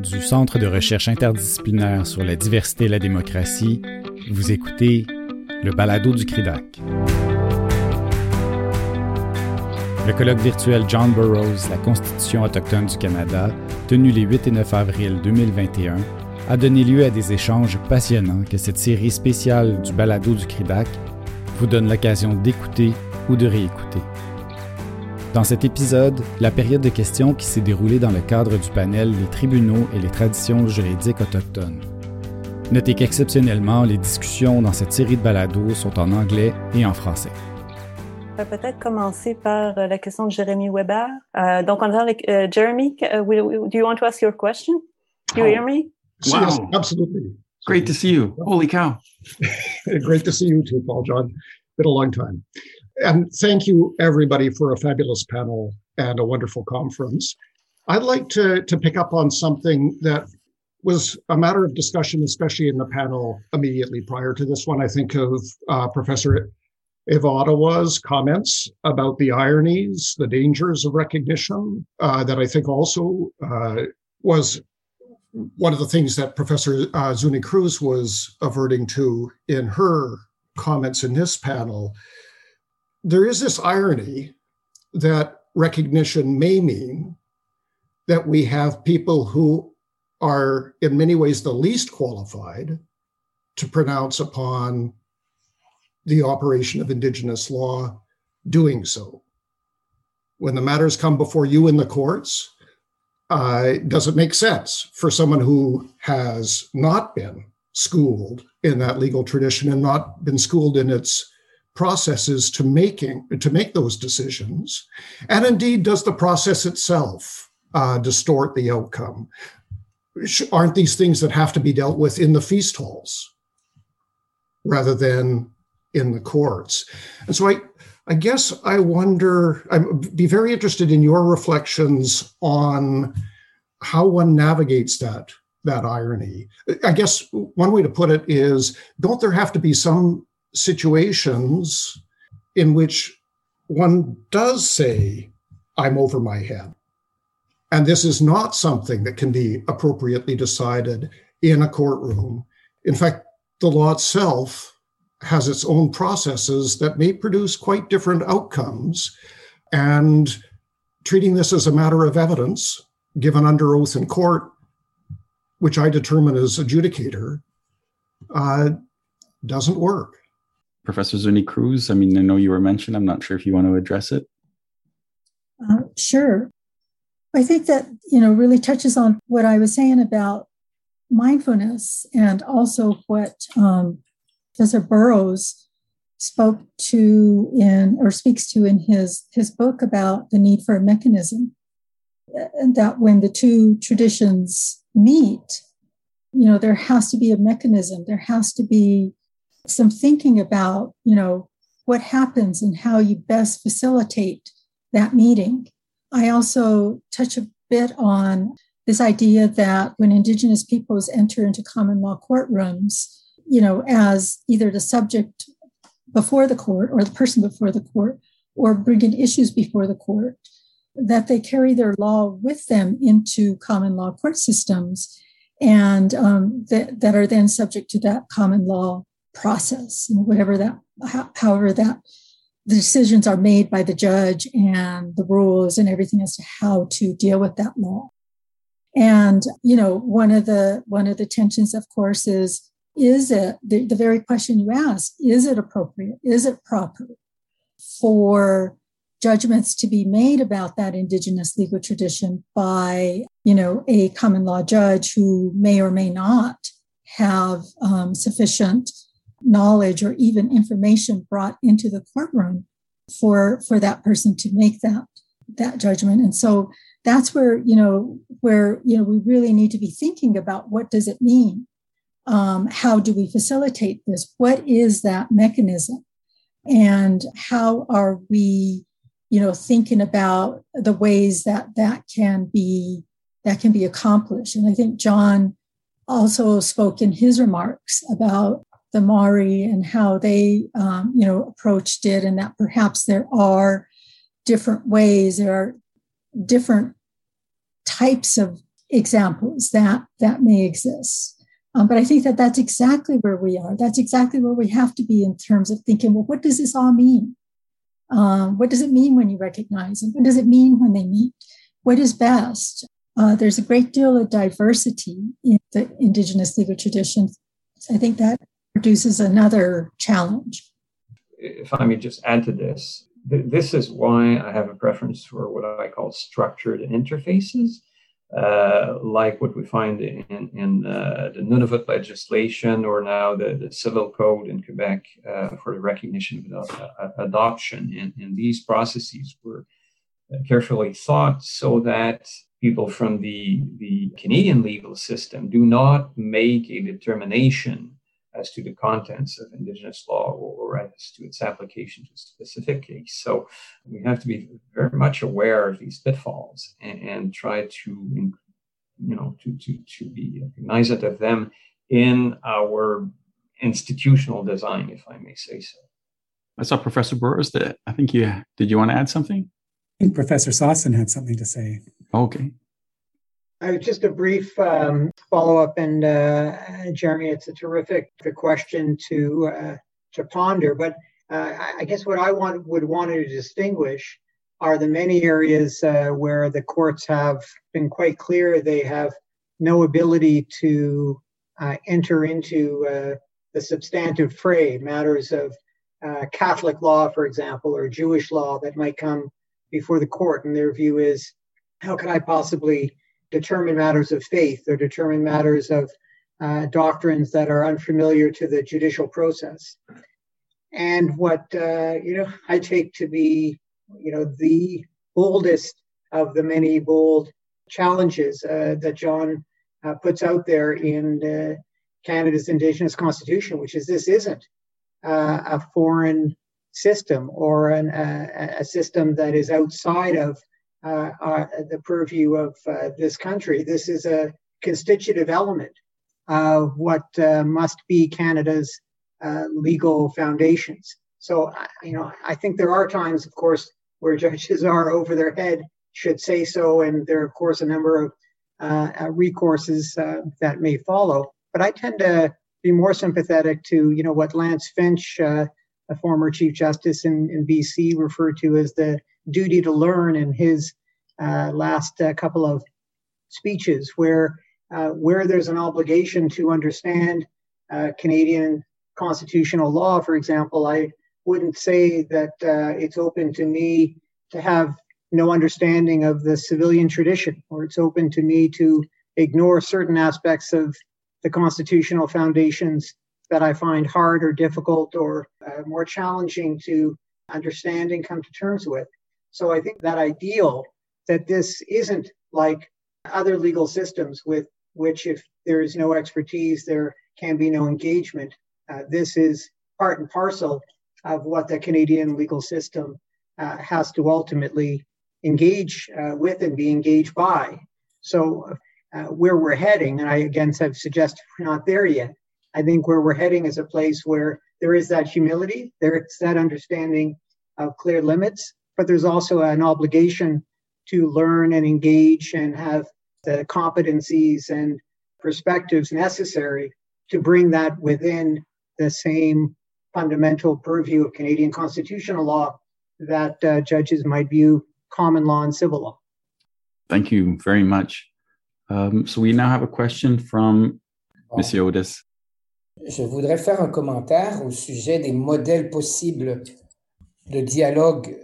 du Centre de recherche interdisciplinaire sur la diversité et la démocratie, vous écoutez le balado du CRIDAC. Le colloque virtuel John Burroughs, la Constitution autochtone du Canada, tenu les 8 et 9 avril 2021, a donné lieu à des échanges passionnants que cette série spéciale du balado du CRIDAC vous donne l'occasion d'écouter ou de réécouter. Dans cet épisode, la période de questions qui s'est déroulée dans le cadre du panel Les tribunaux et les traditions juridiques autochtones. Notez qu'exceptionnellement, les discussions dans cette série de balados sont en anglais et en français. On va peut-être commencer par euh, la question de Jérémy Weber. Uh, donc, on a uh, Jeremy, uh, do you want to ask your question? Do you hear me? Wow. Yes, absolutely. Great to see you. Holy cow. Great to see you too, Paul John. Been a long time. And thank you, everybody, for a fabulous panel and a wonderful conference. I'd like to, to pick up on something that was a matter of discussion, especially in the panel immediately prior to this one. I think of uh, Professor Ivadawa's comments about the ironies, the dangers of recognition, uh, that I think also uh, was one of the things that Professor uh, Zuni Cruz was averting to in her comments in this panel there is this irony that recognition may mean that we have people who are in many ways the least qualified to pronounce upon the operation of indigenous law doing so. When the matters come before you in the courts, uh, does it make sense for someone who has not been schooled in that legal tradition and not been schooled in its processes to making to make those decisions and indeed does the process itself uh, distort the outcome? Aren't these things that have to be dealt with in the feast halls rather than in the courts? And so i i guess i wonder i'd be very interested in your reflections on how one navigates that that irony. I guess one way to put it is don't there have to be some situations in which one does say, I'm over my head. And this is not something that can be appropriately decided in a courtroom. In fact, the law itself has its own processes that may produce quite different outcomes. And treating this as a matter of evidence given under oath in court, which I determine as adjudicator, uh, doesn't work. Professor Zuni Cruz, I mean, I know you were mentioned. I'm not sure if you want to address it. Uh, sure. I think that, you know, really touches on what I was saying about mindfulness and also what um, Professor Borrows spoke to in or speaks to in his his book about the need for a mechanism and that when the two traditions meet you know there has to be a mechanism there has to be some thinking about, you know, what happens and how you best facilitate that meeting. I also touch a bit on this idea that when Indigenous peoples enter into common law courtrooms, you know, as either the subject before the court or the person before the court or bringing issues before the court, that they carry their law with them into common law court systems and um, that, that are then subject to that common law process, whatever that, however that the decisions are made by the judge and the rules and everything as to how to deal with that law. And you know, one of the one of the tensions, of course, is is it the, the very question you ask: Is it appropriate? Is it proper for judgments to be made about that indigenous legal tradition by you know a common law judge who may or may not have um, sufficient knowledge or even information brought into the courtroom for for that person to make that that judgment. And so that's where you know where you know we really need to be thinking about what does it mean? Um, how do we facilitate this? What is that mechanism? And how are we you know thinking about the ways that that can be that can be accomplished? And i think john also spoke in his remarks about the Maori and how they, um, you know, approached it, and that perhaps there are different ways, there are different types of examples that that may exist. Um, but I think that that's exactly where we are. That's exactly where we have to be in terms of thinking, well, what does this all mean? Um, what does it mean when you recognize them? What does it mean when they meet? What is best? Uh, there's a great deal of diversity in the indigenous legal traditions. I think that produces another challenge. If I may just add to this, th- this is why I have a preference for what I call structured interfaces uh, like what we find in, in uh, the Nunavut legislation or now the, the civil code in Quebec uh, for the recognition of adoption. And, and, these processes were carefully thought so that people from the, the Canadian legal system do not make a determination as to the contents of Indigenous law or, as to its application to a specific case. So we have to be very much aware of these pitfalls and, and try to, you know, to, to, to be cognizant of them in our institutional design, if I may say so. I saw Professor Borrows that I think you did you want to add something? I think Professor Sossin had something to say. Okay. Uh, just a brief um, follow up, and uh, Jeremy, it's a terrific question to uh, to ponder. But uh, I guess what I want would want to distinguish are the many areas uh, where the courts have been quite clear they have no ability to uh, enter into the substantive fray, matters of Catholic law, for example, or Jewish law that might come before the court, and their view is, how can I possibly determine matters of faith or determine matters of uh, doctrines that are unfamiliar to the judicial process. And what uh, you know, I take to be you know the boldest of the many bold challenges uh, that John uh, puts out there in uh, Canada's Indigenous Constitution, which is this isn't uh, a foreign system or an, a system that is outside of the purview of uh, this country. This is a constitutive element of what uh, must be Canada's uh, legal foundations. So, you know, I think there are times, of course, where judges are over their head, should say so, and there are, of course, a number of uh, recourses that may follow. But I tend to be more sympathetic to, you know, what Lance Finch, a former Chief Justice in, in BC, referred to as the duty to learn in his uh, last uh, couple of speeches, where uh, where there's an obligation to understand uh, Canadian constitutional law, for example, I wouldn't say that uh, it's open to me to have no understanding of the civilian tradition, or it's open to me to ignore certain aspects of the constitutional foundations that I find hard or difficult or uh, more challenging to understand and come to terms with. So I think that ideal that this isn't like other legal systems with which if there is no expertise, there can be no engagement. Uh, this is part and parcel of what the Canadian legal system uh, has to ultimately engage uh, with and be engaged by. So, uh, where we're heading, and I again have suggested we're not there yet. I think where we're heading is a place where there is that humility, there is that understanding of clear limits, but there's also an obligation to learn and engage and have the competencies and perspectives necessary to bring that within the same fundamental purview of Canadian constitutional law that uh, judges might view common law and civil law. Thank you very much. Um, so we now have a question from bon. Monsieur Otis. Je voudrais faire un commentaire au sujet des modèles possibles de dialogue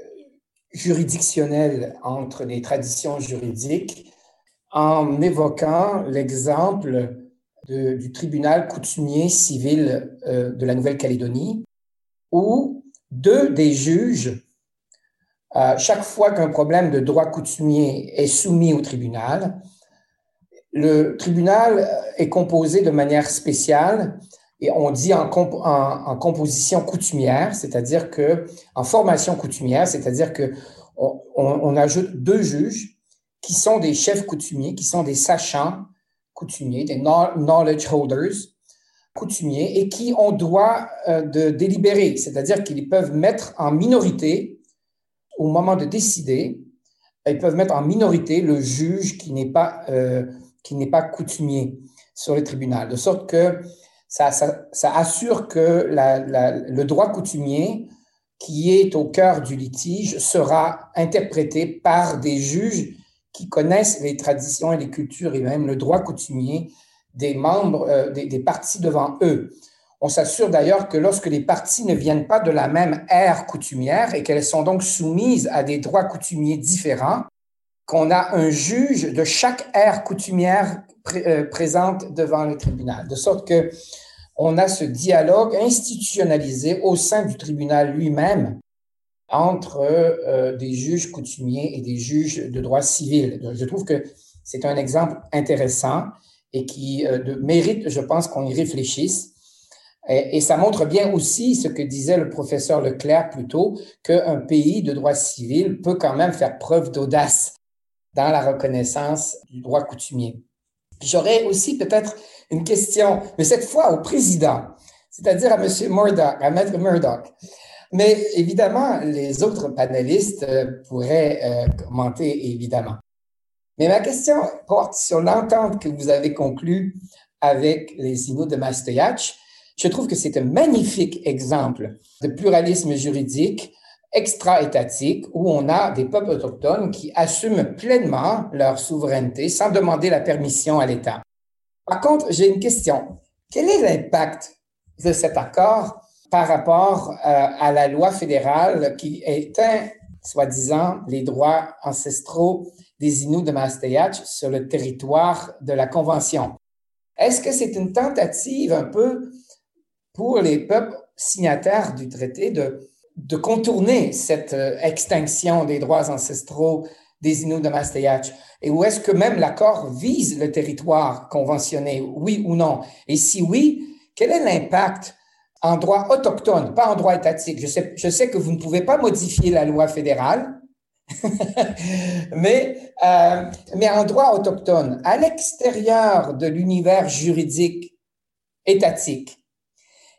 juridictionnel entre les traditions juridiques en évoquant l'exemple du tribunal coutumier civil euh, de la Nouvelle-Calédonie, où deux des juges, euh, chaque fois qu'un problème de droit coutumier est soumis au tribunal, le tribunal est composé de manière spéciale et on dit en, composition coutumière, c'est-à-dire que en formation coutumière, c'est-à-dire que on, ajoute deux juges qui sont des chefs coutumiers, qui sont des sachants coutumiers, des knowledge holders coutumiers, et qui ont droit euh, de délibérer, c'est-à-dire qu'ils peuvent mettre en minorité, au moment de décider, ils peuvent mettre en minorité le juge qui n'est pas euh, pas coutumier sur le tribunal, de sorte que ça, assure que le droit coutumier qui est au cœur du litige sera interprété par des juges qui connaissent les traditions et les cultures et même le droit coutumier des membres euh, des, des, parties devant eux. On s'assure d'ailleurs que lorsque les parties ne viennent pas de la même ère coutumière et qu'elles sont donc soumises à des droits coutumiers différents, qu'on a un juge de chaque ère coutumière euh, présente devant le tribunal, de sorte que on a ce dialogue institutionnalisé au sein du tribunal lui-même entre euh, des juges coutumiers et des juges de droit civil. Je trouve que c'est un exemple intéressant et qui euh, mérite, je pense, qu'on y réfléchisse. Et, et, ça montre bien aussi ce que disait le professeur Leclerc plus tôt, qu'un pays de droit civil peut quand même faire preuve d'audace dans la reconnaissance du droit coutumier. J'aurais aussi peut-être une question, mais cette fois au président, c'est-à-dire à M. Murdoch, à Maître Murdoch. Mais évidemment, les autres panélistes euh, pourraient euh, commenter, évidemment. Mais ma question porte sur l'entente que vous avez conclue avec les Inuits de Mastoyach. Je trouve que c'est un magnifique exemple de pluralisme juridique extra-étatique où on a des peuples autochtones qui assument pleinement leur souveraineté sans demander la permission à l'État. Par contre, j'ai une question. Quel est l'impact de cet accord par rapport euh, à la loi fédérale qui éteint, soi-disant, les droits ancestraux des Inuits de Maastricht sur le territoire de la Convention? Est-ce que c'est une tentative un peu pour les peuples signataires du traité de, de contourner cette euh, extinction des droits ancestraux des Inuits de Maastricht et où est-ce que même l'accord vise le territoire conventionné, oui ou non? Et si oui, quel est l'impact en droit autochtone, pas en droit étatique? Je sais, je sais que vous ne pouvez pas modifier la loi fédérale, mais, euh, mais en droit autochtone, à l'extérieur de l'univers juridique étatique,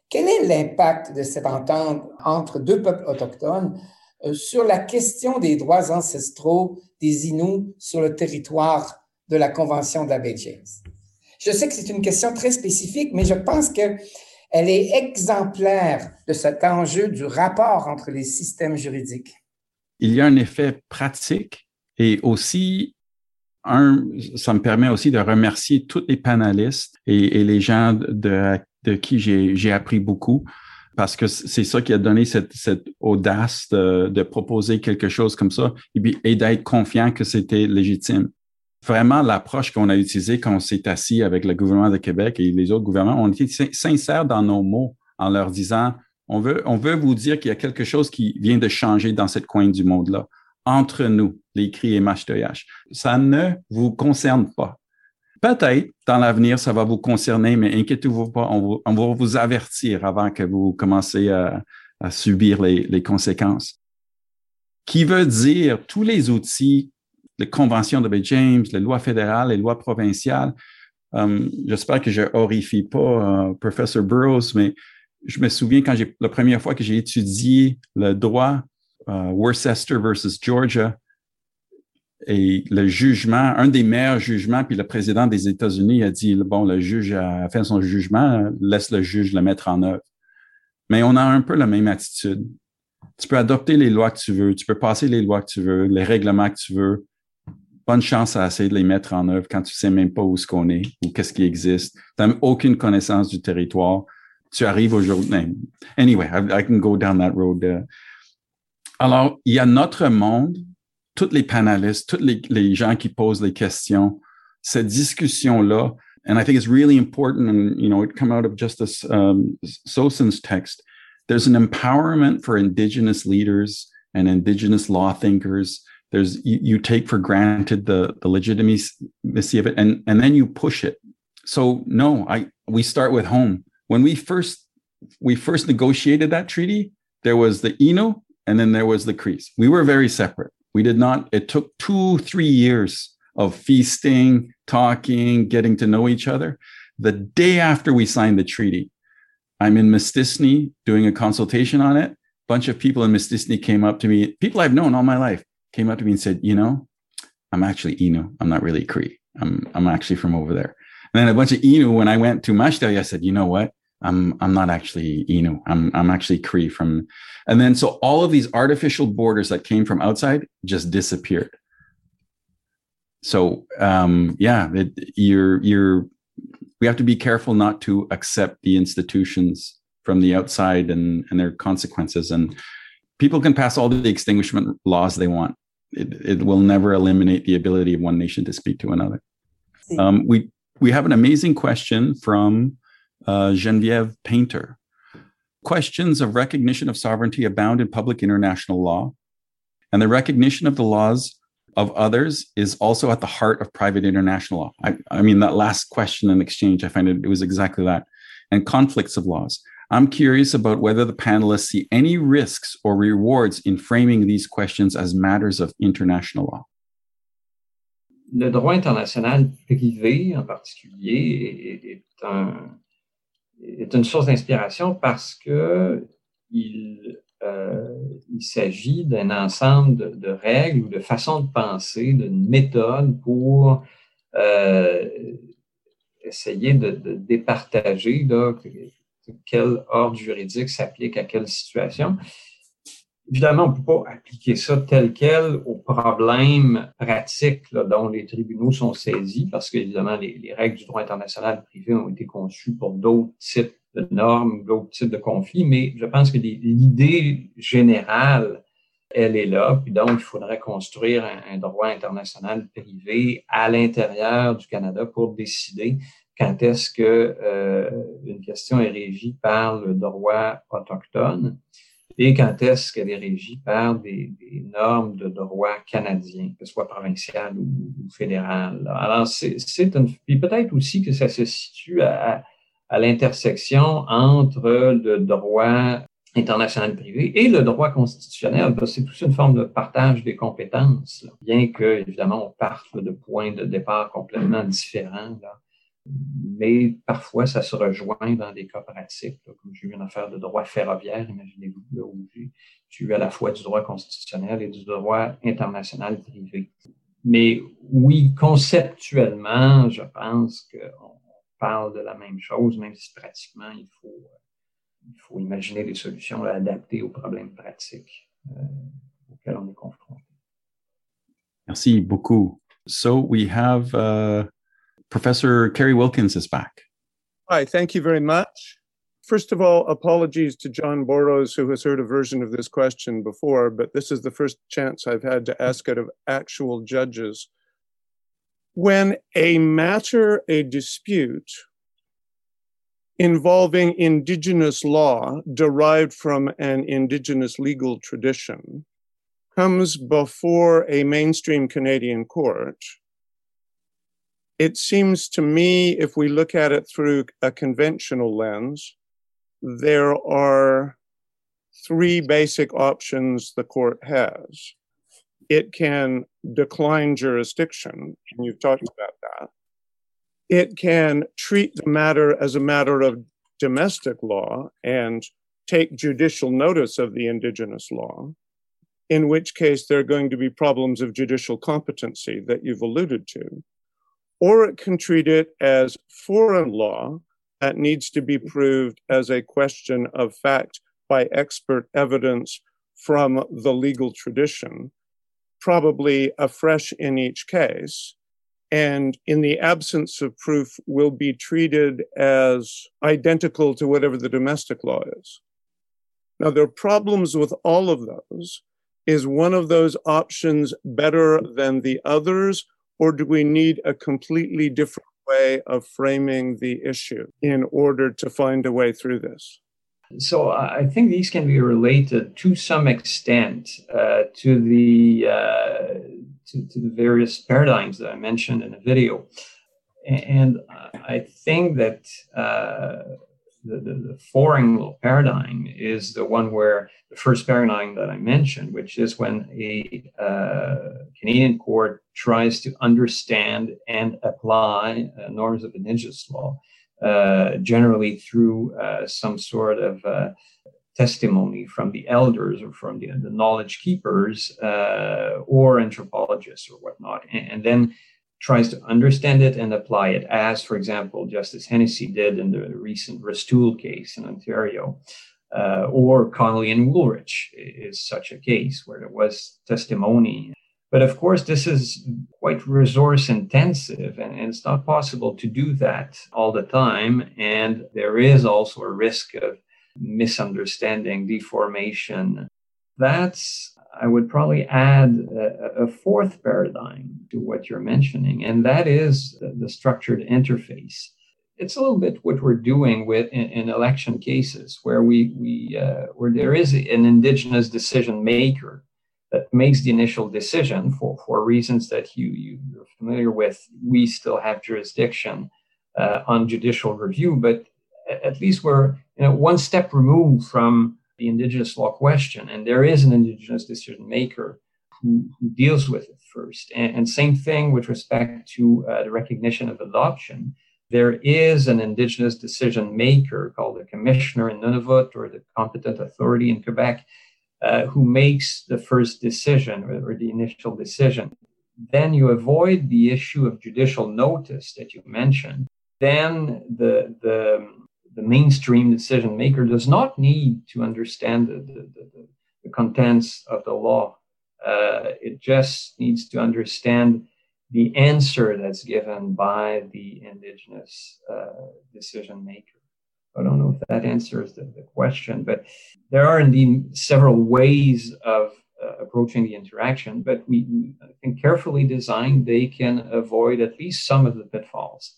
quel est l'impact de cette entente entre deux peuples autochtones euh, sur la question des droits ancestraux des Inuits sur le territoire de la Convention de la baie James. Je sais que c'est une question très spécifique, mais je pense qu'elle est exemplaire de cet enjeu du rapport entre les systèmes juridiques. Il y a un effet pratique et aussi ça me permet aussi de remercier tous les panélistes et, les gens de qui j'ai appris beaucoup parce que c'est ça qui a donné cette, audace de, proposer quelque chose comme ça et, d'être confiant que c'était légitime. Vraiment, l'approche qu'on a utilisée quand on s'est assis avec le gouvernement de Québec et les autres gouvernements, on était sincères dans nos mots en leur disant, on veut, on veut vous dire qu'il y a quelque chose qui vient de changer dans cette coin du monde-là, entre nous, les cris et Mashtoyash. Ça ne vous concerne pas. Peut-être dans l'avenir, ça va vous concerner, mais inquiétez-vous pas, on, va vous avertir avant que vous commencez à, subir les, conséquences. Qui veut dire tous les outils, les conventions de Bay James, les lois fédérales, les lois provinciales? Euh, j'espère que je horrifie pas euh, professeur Burroughs, mais je me souviens quand j'ai la première fois que j'ai étudié le droit euh, Worcester versus Georgia, et le jugement, un des meilleurs jugements, puis le président des États-Unis a dit, bon, le juge a fait son jugement, laisse le juge le mettre en œuvre. Mais on a un peu la même attitude. Tu peux adopter les lois que tu veux, tu peux passer les lois que tu veux, les règlements que tu veux. Bonne chance à essayer de les mettre en œuvre quand tu sais même pas où ce qu'on est ou qu'est-ce qui existe. Tu n'as aucune connaissance du territoire. Tu arrives aujourd'hui. Anyway, I, can go down that road. Uh. Alors, il y a notre monde tous les panélistes, tous les, les gens qui posent les questions, cette discussion-là, and I think it's really important, and you know, it come out of Justice um, Sossin's text. There's an empowerment for indigenous leaders and indigenous law thinkers. There's you, you take for granted the the legitimacy of it, and and then you push it. So no, I we start with home. When we first we first negotiated that treaty, there was the Innu and then there was the Crees. We were very separate. We did not, it took two, three years of feasting, talking, getting to know each other. The day after we signed the treaty, I'm in Mistissini doing a consultation on it. A bunch of people in Mistissini came up to me, people I've known all my life, came up to me and said, you know, I'm actually Innu. I'm not really Cree. I'm I'm actually from over there. And then a bunch of Innu, When I went to Mashtari, I said, you know what? I'm I'm not actually Innu. I'm I'm actually Cree from. And then so all of these artificial borders that came from outside just disappeared. So um, yeah, it, you're you're we have to be careful not to accept the institutions from the outside and and their consequences. And people can pass all the extinguishment laws they want. It, it will never eliminate the ability of one nation to speak to another. Um, we we have an amazing question from uh, Genevieve Painter. Questions of recognition of sovereignty abound in public international law, and the recognition of the laws of others is also at the heart of private international law. I, I mean, that last question and exchange, I find it, it was exactly that. And conflicts of laws. I'm curious about whether the panelists see any risks or rewards in framing these questions as matters of international law. Le droit international privé, en particulier, est, est un, est une source d'inspiration parce que il, euh, il s'agit d'un ensemble de, règles ou de façons de penser, d'une méthode pour euh, essayer de, de départager là, quel ordre juridique s'applique à quelle situation. Évidemment, on ne peut pas appliquer ça tel quel aux problèmes pratiques là, dont les tribunaux sont saisis, parce qu'évidemment, les, les, règles du droit international privé ont été conçues pour d'autres types de normes, d'autres types de conflits, mais je pense que l'idée générale, elle est là, puis donc il faudrait construire un, un droit international privé à l'intérieur du Canada pour décider quand est-ce que euh, une question est régie par le droit autochtone et quand est-ce qu'elle est régie par des, normes de droit canadien, que ce soit provincial ou, fédéral? Alors, c'est une... Puis peut-être aussi que ça se situe à, à l'intersection entre le droit international privé et le droit constitutionnel. C'est toute une forme de partage des compétences, bien que, évidemment, on parte de points de départ complètement différents. Mais parfois ça se rejoint dans des cas pratiques, comme j'ai eu une affaire de droit ferroviaire, imaginez-vous, là où j'ai eu à la fois du droit constitutionnel et du droit international privé. Mais oui, conceptuellement, je pense qu'on parle de la même chose, même si pratiquement il faut, imaginer des solutions adaptées aux problèmes pratiques euh, auxquels on est confronté. Merci beaucoup. So we have uh... Professor Kerry Wilkins is back. Hi, thank you very much. First of all, apologies to John Borrows, who has heard a version of this question before, but this is the first chance I've had to ask it of actual judges. When a matter, a dispute involving indigenous law derived from an indigenous legal tradition comes before a mainstream Canadian court, it seems to me, if we look at it through a conventional lens, there are three basic options the court has. It can decline jurisdiction, and you've talked about that. It can treat the matter as a matter of domestic law and take judicial notice of the indigenous law, in which case there are going to be problems of judicial competency that you've alluded to or it can treat it as foreign law that needs to be proved as a question of fact by expert evidence from the legal tradition, probably afresh in each case. And in the absence of proof, will be treated as identical to whatever the domestic law is. Now, there are problems with all of those. Is one of those options better than the others? Or do we need a completely different way of framing the issue in order to find a way through this? So I think these can be related to some extent uh, to the uh, to, to, the various paradigms that I mentioned in the video, and I think that uh, the, the, the, foreign paradigm is the one where the first paradigm that I mentioned, which is when a uh, Canadian court tries to understand and apply uh, norms of indigenous law, uh, generally through uh, some sort of uh, testimony from the elders or from the, the knowledge keepers uh, or anthropologists or whatnot. And, and then tries to understand it and apply it, as, for example, Justice Hennessy did in the recent Restoule case in Ontario. Uh, or Connolly and Woolrich is such a case where there was testimony. But of course, this is quite resource intensive, and, and it's not possible to do that all the time. And there is also a risk of misunderstanding, deformation. That's I would probably add a, a, fourth paradigm to what you're mentioning, and that is the, structured interface. It's a little bit what we're doing with in, in election cases, where we we uh, where there is an indigenous decision maker that makes the initial decision for for reasons that you, you are familiar with. We still have jurisdiction uh, on judicial review, but at least we're you know one step removed from the indigenous law question, and there is an indigenous decision maker who, who deals with it first. And, and same thing with respect to uh, the recognition of adoption. There is an indigenous decision maker called the commissioner in Nunavut or the competent authority in Quebec uh, who makes the first decision or, or the initial decision. Then you avoid the issue of judicial notice that you mentioned. Then the, the the mainstream decision maker does not need to understand the, the, the, the contents of the law. Uh, it just needs to understand the answer that's given by the indigenous uh, decision maker. I don't know if that answers the, the, question, but there are indeed several ways of uh, approaching the interaction, but we, I carefully designed, they can avoid at least some of the pitfalls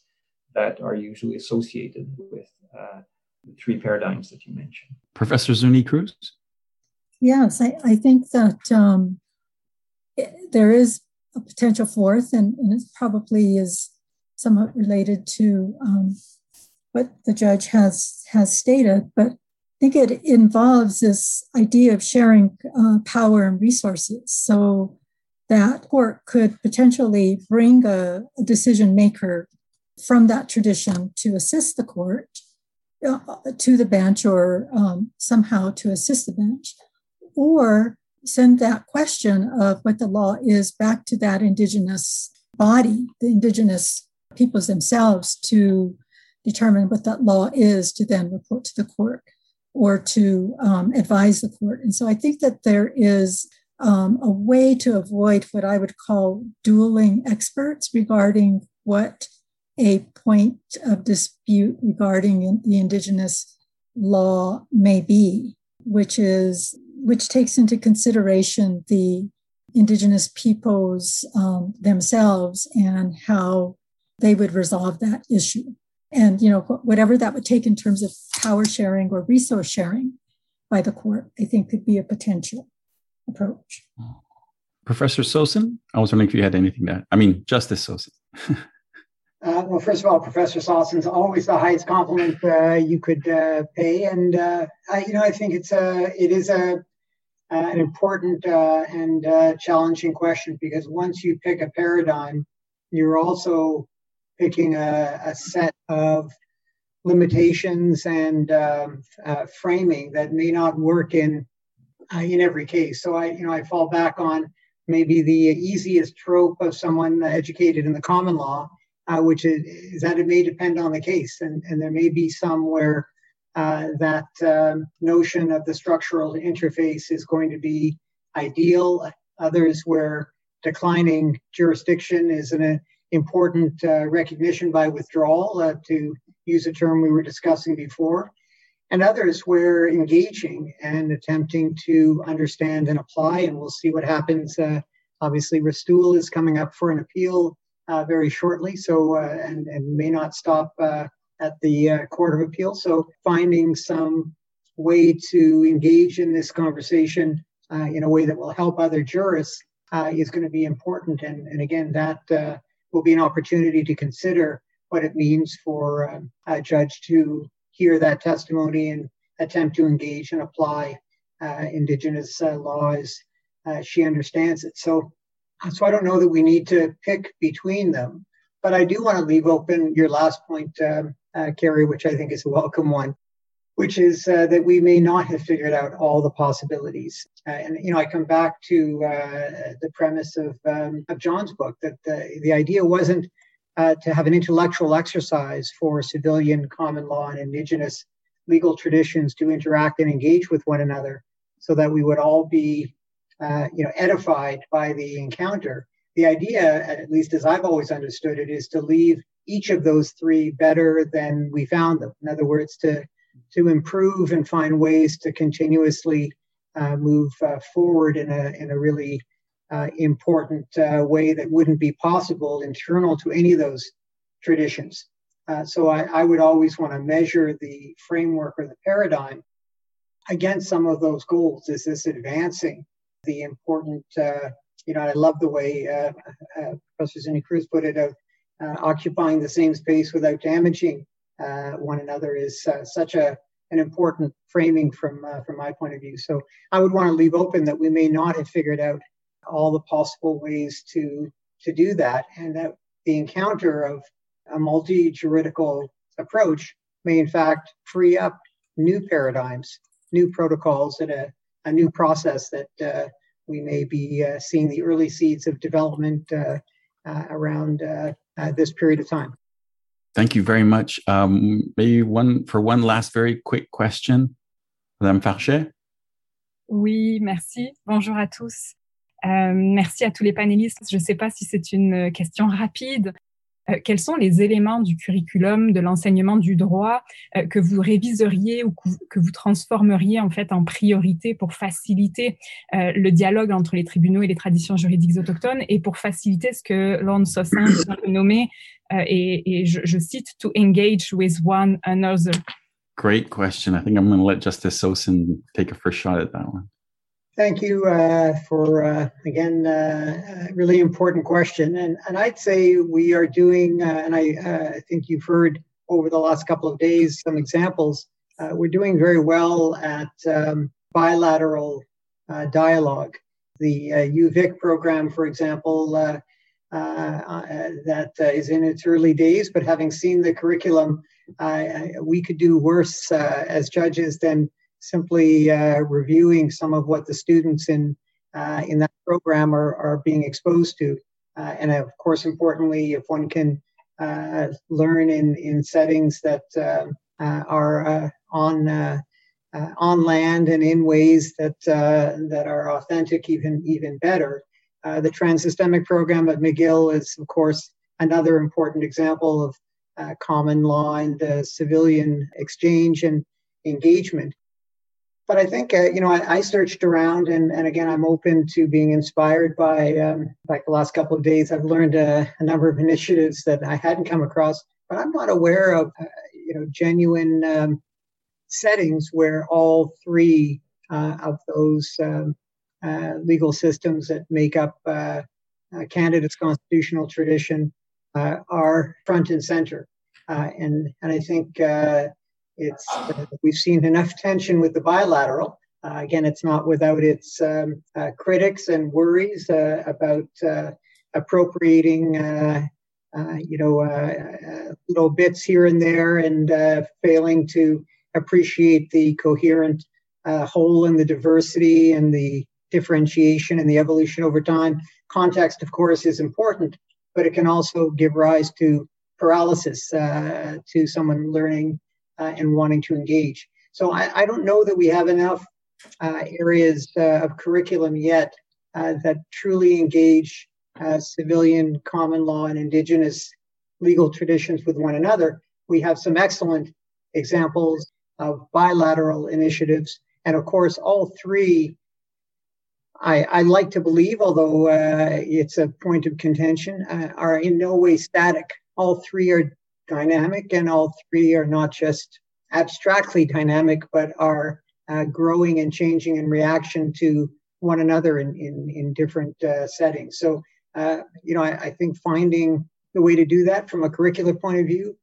that are usually associated with uh, the three paradigms that you mentioned. Professor Zuni Cruz? Yes, I, I think that um, it, there is a potential fourth, and, and, it probably is somewhat related to um, what the judge has has stated, but I think it involves this idea of sharing uh, power and resources. So that court could potentially bring a, a decision maker from that tradition to assist the court uh, to the bench or um, somehow to assist the bench, or send that question of what the law is back to that indigenous body, the indigenous peoples themselves, to determine what that law is to then report to the court or to um, advise the court. And so I think that there is um, a way to avoid what I would call dueling experts regarding what a point of dispute regarding the indigenous law may be, which is which takes into consideration the indigenous peoples um, themselves and how they would resolve that issue. And you know whatever that would take in terms of power sharing or resource sharing by the court, I think could be a potential approach. Professor Sossin, I was wondering if you had anything there. I mean, Justice Sossin. Uh, well, first of all, Professor Sossin's always the highest compliment uh, you could uh, pay, and uh, I, you know I think it's a it is a uh, an important uh, and challenging question because once you pick a paradigm, you're also picking a, a set of limitations and um, framing that may not work in in every case. So I you know I fall back on maybe the easiest trope of someone educated in the common law uh, which is, is, that it may depend on the case, and, and there may be some where uh, that um, notion of the structural interface is going to be ideal, others where declining jurisdiction is an important uh, recognition by withdrawal, uh, to use a term we were discussing before, and others where engaging and attempting to understand and apply, and we'll see what happens. Uh, obviously, Restoule is coming up for an appeal. uh, very shortly, so uh, and and may not stop uh, at the uh, Court of Appeal. So finding some way to engage in this conversation uh, in a way that will help other jurists uh, is going to be important. And and again, that will be an opportunity to consider what it means for um, a judge to hear that testimony and attempt to engage and apply Indigenous laws she understands it. So so I don't know that we need to pick between them. But I do want to leave open your last point, um, uh, Kerry, which I think is a welcome one. which is uh, that we may not have figured out all the possibilities. Uh, and you know, I come back to uh, the premise of um, of John's book that the, the idea wasn't uh, to have an intellectual exercise for civilian common law and indigenous legal traditions to interact and engage with one another, so that we would all be, uh, you know, edified by the encounter. The idea, at least as I've always understood it, is to leave each of those three better than we found them. In other words, to to improve and find ways to continuously uh, move uh, forward in a, in a really uh, important uh, way that wouldn't be possible internal to any of those traditions. Uh, so I, I, would always want to measure the framework or the paradigm against some of those goals. Is this advancing the important, uh, you know, I love the way Professor Zuni Cruz put it of occupying the same space without damaging uh, one another is uh, such a an important framing from uh, from my point of view. So I would want to leave open that we may not have figured out all the possible ways to to do that, and that the encounter of a multi-juridical approach may in fact free up new paradigms, new protocols, and a, a new process that uh, we may be uh, seeing the early seeds of development uh, around this period of time. Thank you very much. Um, maybe one for one last very quick question, Madame Farchet. Oui, merci. Bonjour à tous. Euh, merci à tous les panélistes. Je ne sais pas si c'est une question rapide, quels sont les éléments du curriculum de l'enseignement du droit euh, que vous réviseriez ou que vous transformeriez en fait en priorité pour faciliter euh, le dialogue entre les tribunaux et les traditions juridiques autochtones et pour faciliter ce que Lorne Sossin a et, et je, je, cite to engage with one another? Great question. I think I'm going to let Justice Sosin take a first shot at that one. Thank you uh, for, uh, again, uh, a really important question. And, and I'd say we are doing, uh, and I, uh, think you've heard over the last couple of days some examples, uh, we're doing very well at um, bilateral dialogue. The UVic program, for example, that is in its early days, but having seen the curriculum, we could do worse as judges than simply uh, reviewing some of what the students in uh, in that program are, are being exposed to. Uh, and of course, importantly, if one can uh, learn in, in settings that uh, uh, are on on land and in ways that that are authentic, even even better. the transsystemic program at McGill is, of course, another important example of common law and civilian exchange and engagement but I think uh, you know I, I, searched around, and, and again I'm open to being inspired by um, like the last couple of days. I've learned a, a, number of initiatives that I hadn't come across, but I'm not aware of uh, you know genuine um, settings where all three uh, of those um, uh, legal systems that make up uh, uh, Canada's constitutional tradition are front and center, and and I think it's uh, we've seen enough tension with the bilateral. Uh, again, it's not without its um, uh, critics and worries uh, about uh, appropriating, uh, you know, little bits here and there, and failing to appreciate the coherent whole and the diversity and the differentiation and the evolution over time. Context, of course, is important, but it can also give rise to paralysis to someone learning uh, and wanting to engage. So I, I, don't know that we have enough uh, areas uh, of curriculum yet uh, that truly engage uh, civilian common law and indigenous legal traditions with one another. We have some excellent examples of bilateral initiatives. And of course, all three, I, I like to believe, although uh, it's a point of contention, are in no way static. All three are dynamic, and all three are not just abstractly dynamic, but are uh, growing and changing in reaction to one another in, in, in different uh, settings. So, uh, you know, I, I, think finding the way to do that from a curricular point of view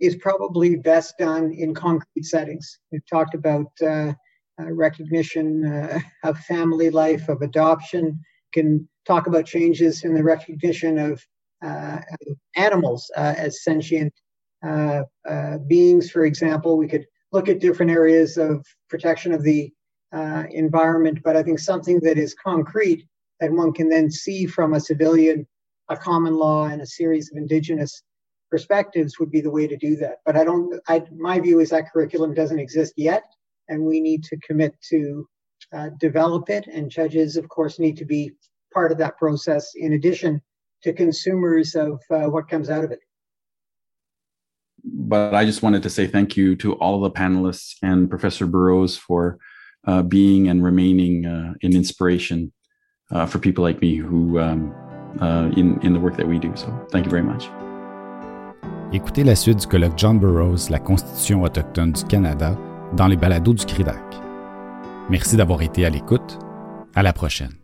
is probably best done in concrete settings. We've talked about uh, uh, recognition uh, of family life, of adoption, can talk about changes in the recognition of, animals as sentient uh, uh, beings, for example. We could look at different areas of protection of the uh, environment, but I think something that is concrete that one can then see from a civilian, a common law, and a series of indigenous perspectives would be the way to do that. But I don't. I, my view is that curriculum doesn't exist yet, and we need to commit to uh, develop it. And judges, of course, need to be part of that process. In addition to consumers of uh, what comes out of it. But I just wanted to say thank you to all the panelists and Professor Burrows for uh, being and remaining uh, an inspiration uh, for people like me who um, uh, in, in the work that we do. So thank you very much. Écoutez la suite du colloque John Burroughs, la Constitution autochtone du Canada, dans les balados du CRIDAC. Merci d'avoir été à l'écoute. À la prochaine.